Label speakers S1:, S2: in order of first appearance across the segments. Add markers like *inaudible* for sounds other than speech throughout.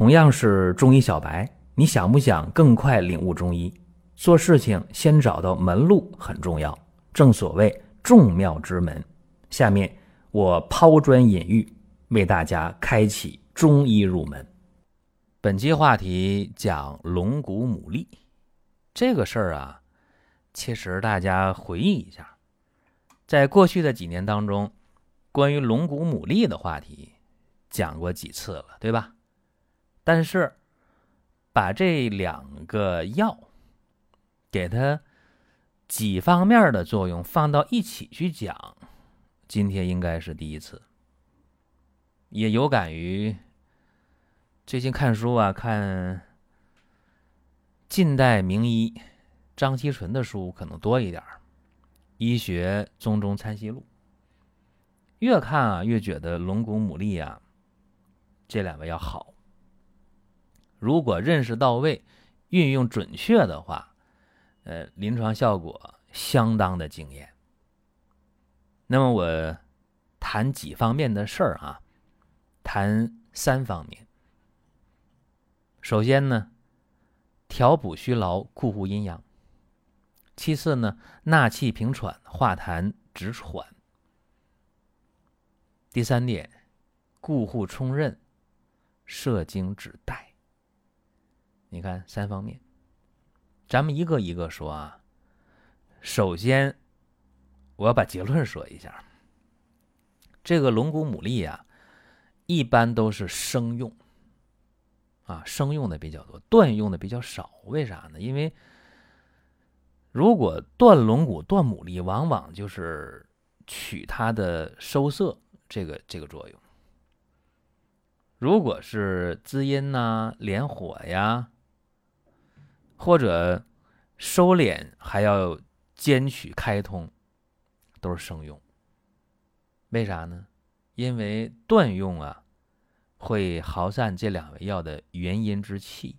S1: 同样是中医小白，你想不想更快领悟中医？做事情先找到门路很重要，正所谓众妙之门。下面我抛砖引玉，为大家开启中医入门。本期话题讲龙骨牡蛎这个事儿啊，其实大家回忆一下，在过去的几年当中，关于龙骨牡蛎的话题讲过几次了，对吧？但是把这两个药给它几方面的作用放到一起去讲，今天应该是第一次，也有感于。最近看书啊，看近代名医张锡纯的书可能多一点，《医学宗中参析录》。越看啊，越觉得龙骨牡蛎啊，这两个要好。如果认识到位，运用准确的话，呃，临床效果相当的惊艳。那么我谈几方面的事儿啊，谈三方面。首先呢，调补虚劳，固护阴阳。其次呢，纳气平喘，化痰止喘。第三点，固护冲任，摄精止带。你看三方面，咱们一个一个说啊。首先，我要把结论说一下。这个龙骨牡蛎啊，一般都是生用。啊，生用的比较多，断用的比较少。为啥呢？因为如果断龙骨、断牡蛎，往往就是取它的收涩这个这个作用。如果是滋阴呐、敛火呀，或者收敛，还要兼取开通，都是生用。为啥呢？因为断用啊。会耗散这两味药的元阴之气，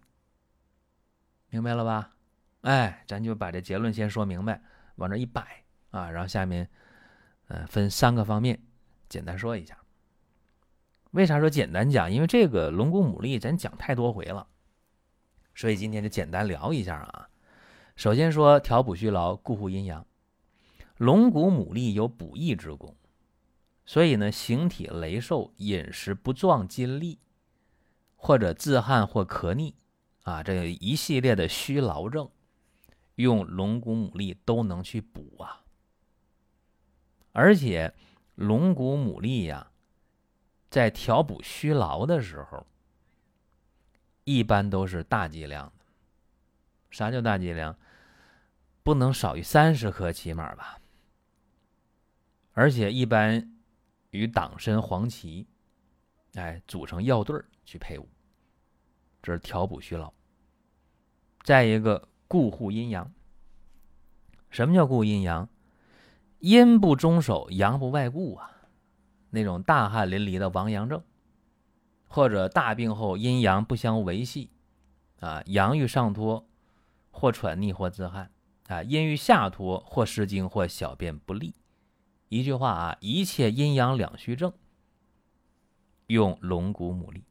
S1: 明白了吧？哎，咱就把这结论先说明白，往这一摆啊，然后下面，呃，分三个方面，简单说一下。为啥说简单讲？因为这个龙骨牡蛎咱讲太多回了，所以今天就简单聊一下啊。首先说调补虚劳，固护阴阳。龙骨牡蛎有补益之功。所以呢，形体羸瘦、饮食不壮筋力，或者自汗或咳逆，啊，这一系列的虚劳症，用龙骨牡蛎都能去补啊。而且，龙骨牡蛎呀，在调补虚劳的时候，一般都是大剂量。啥叫大剂量？不能少于三十克起码吧。而且一般。与党参、黄芪，哎，组成药对儿去配伍，这是调补虚劳。再一个，固护阴阳。什么叫固阴阳？阴不中守，阳不外固啊。那种大汗淋漓的亡阳症，或者大病后阴阳不相维系，啊，阳欲上脱，或喘逆，或自汗，啊，阴欲下脱，或失精，或小便不利。一句话啊，一切阴阳两虚症，用龙骨牡蛎，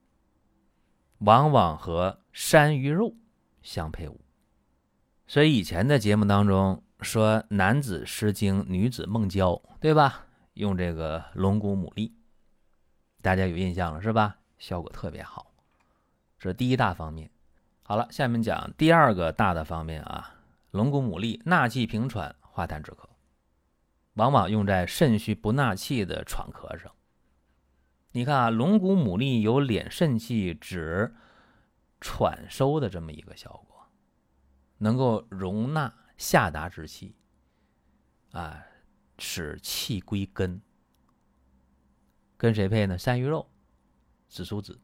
S1: 往往和山萸肉相配伍。所以以前的节目当中说，男子失精，女子梦交，对吧？用这个龙骨牡蛎，大家有印象了是吧？效果特别好。这是第一大方面。好了，下面讲第二个大的方面啊，龙骨牡蛎纳气平喘，化痰止咳。往往用在肾虚不纳气的喘咳上。你看啊，龙骨牡蛎有敛肾气、止喘收的这么一个效果，能够容纳下达之气，啊，使气归根。跟谁配呢？山萸肉、紫苏子。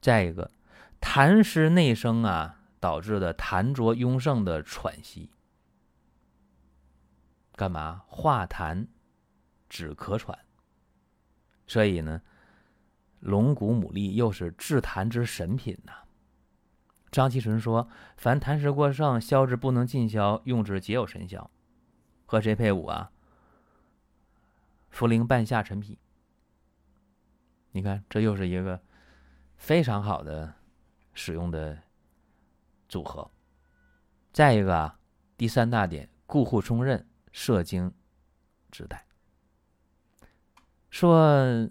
S1: 再一个，痰湿内生啊，导致的痰浊壅盛的喘息。干嘛化痰、止咳喘？所以呢，龙骨牡蛎又是治痰之神品呐。张锡纯说：“凡痰湿过盛，消之不能尽消，用之皆有神效。”和谁配伍啊？茯苓半夏陈皮。你看，这又是一个非常好的使用的组合。再一个啊，第三大点，固护冲任，摄精止带。说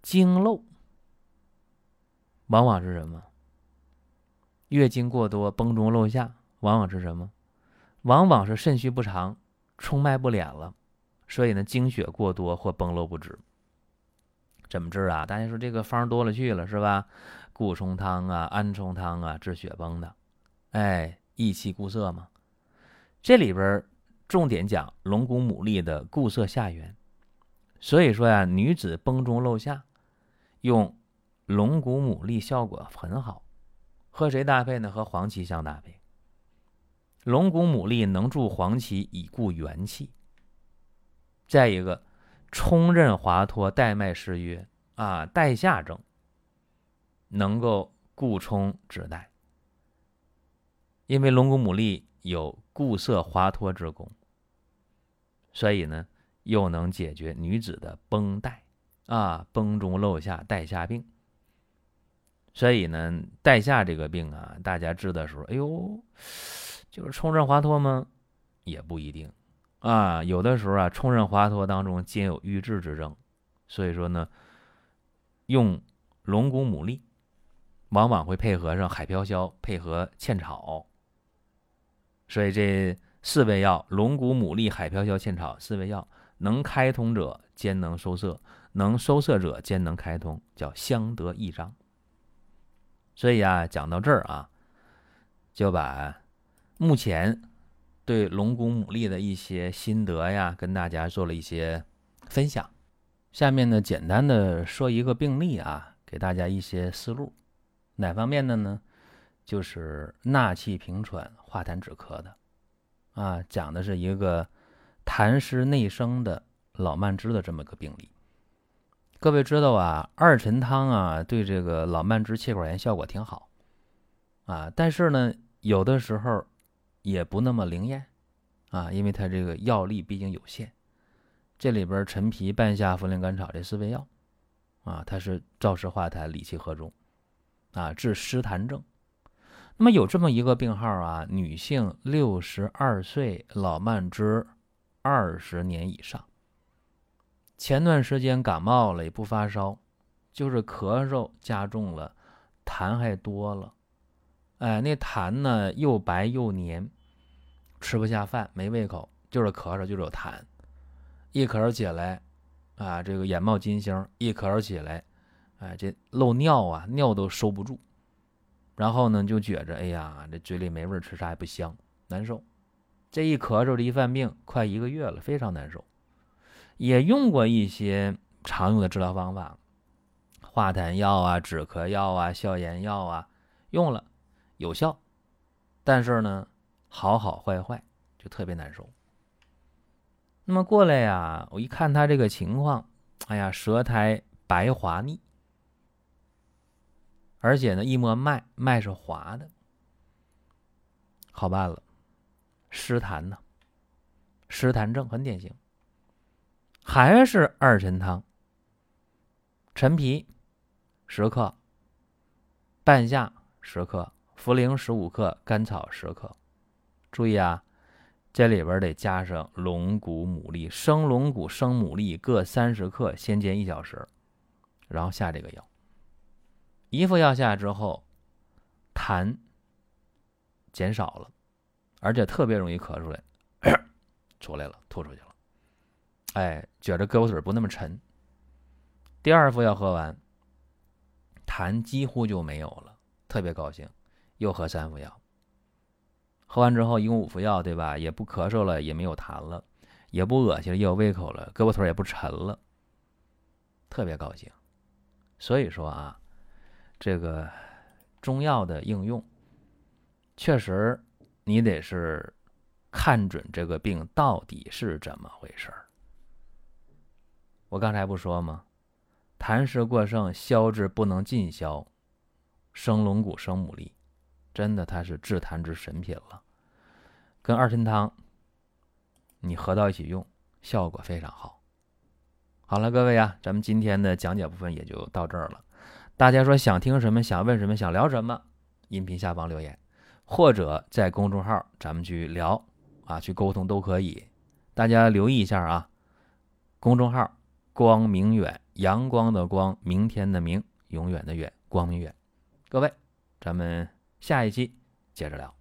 S1: 经漏，往往是什么？月经过多，崩中漏下，往往是什么？往往是肾虚不长，冲脉不敛了，所以呢，经血过多或崩漏不止。怎么治啊？大家说这个方多了去了，是吧？固冲汤啊，安冲汤啊，治血崩的，哎，益气固涩嘛。这里边重点讲龙骨牡蛎的固涩下源。所以说呀，女子崩中漏下，用龙骨牡蛎效果很好。和谁搭配呢？和黄芪相搭配。龙骨牡蛎能助黄芪以固元气。再一个，冲任滑脱，带脉失约啊，带下症，能够固冲止带。因为龙骨牡蛎有固涩滑脱之功，所以呢，又能解决女子的崩带啊，崩中漏下带下病。所以呢，带下这个病啊，大家治的时候，哎呦。就是冲任滑脱吗？也不一定啊。有的时候啊，冲任滑脱当中兼有瘀滞之症，所以说呢，用龙骨牡蛎，往往会配合上海飘消，配合茜草。所以这四味药，龙骨牡蛎、海飘消、茜草四味药，能开通者兼能收涩，能收涩者兼能开通，叫相得益彰。所以啊，讲到这儿啊，就把。目前对龙骨牡蛎的一些心得呀，跟大家做了一些分享。下面呢，简单的说一个病例啊，给大家一些思路。哪方面的呢？就是纳气平喘、化痰止咳的啊，讲的是一个痰湿内生的老慢支的这么个病例。各位知道啊，二陈汤啊，对这个老慢支、气管炎效果挺好啊，但是呢，有的时候。也不那么灵验，啊，因为它这个药力毕竟有限。这里边陈皮、半夏、茯苓、甘草这四味药，啊，它是燥湿化痰、理气和中，啊，治湿痰症。那么有这么一个病号啊，女性，六十二岁，老慢支，二十年以上。前段时间感冒了，也不发烧，就是咳嗽加重了，痰还多了，哎，那痰呢又白又黏。吃不下饭，没胃口，就是咳嗽，就是有痰，一咳嗽起来，啊，这个眼冒金星，一咳嗽起来，哎，这漏尿啊，尿都收不住，然后呢，就觉着，哎呀，这嘴里没味，吃啥也不香，难受。这一咳嗽，这一犯病，快一个月了，非常难受。也用过一些常用的治疗方法，化痰药啊，止咳药啊，消炎药啊，用了有效，但是呢。好好坏坏，就特别难受。那么过来呀，我一看他这个情况，哎呀，舌苔白滑腻，而且呢，一摸脉，脉是滑的，好办了，湿痰呢，湿痰症很典型，还是二陈汤，陈皮十克，半夏十克，茯苓十五克，甘草十克。注意啊，这里边得加上龙骨、牡蛎、生龙骨、生牡蛎各三十克，先煎一小时，然后下这个药。一副药下之后，痰减少了，而且特别容易咳出来，咳 *coughs* 出来了，吐出去了。哎，觉着胳膊腿不那么沉。第二副药喝完，痰几乎就没有了，特别高兴，又喝三副药。喝完之后一共五副药，对吧？也不咳嗽了，也没有痰了，也不恶心了，也有胃口了，胳膊腿也不沉了，特别高兴。所以说啊，这个中药的应用，确实你得是看准这个病到底是怎么回事儿。我刚才不说吗？痰湿过盛，消滞不能尽消，生龙骨，生牡蛎。真的，它是治痰之神品了，跟二陈汤，你合到一起用，效果非常好。好了，各位啊，咱们今天的讲解部分也就到这儿了。大家说想听什么，想问什么，想聊什么，音频下方留言，或者在公众号咱们去聊啊，去沟通都可以。大家留意一下啊，公众号“光明远”，阳光的光，明天的明，永远的远，光明远。各位，咱们下一期接着聊。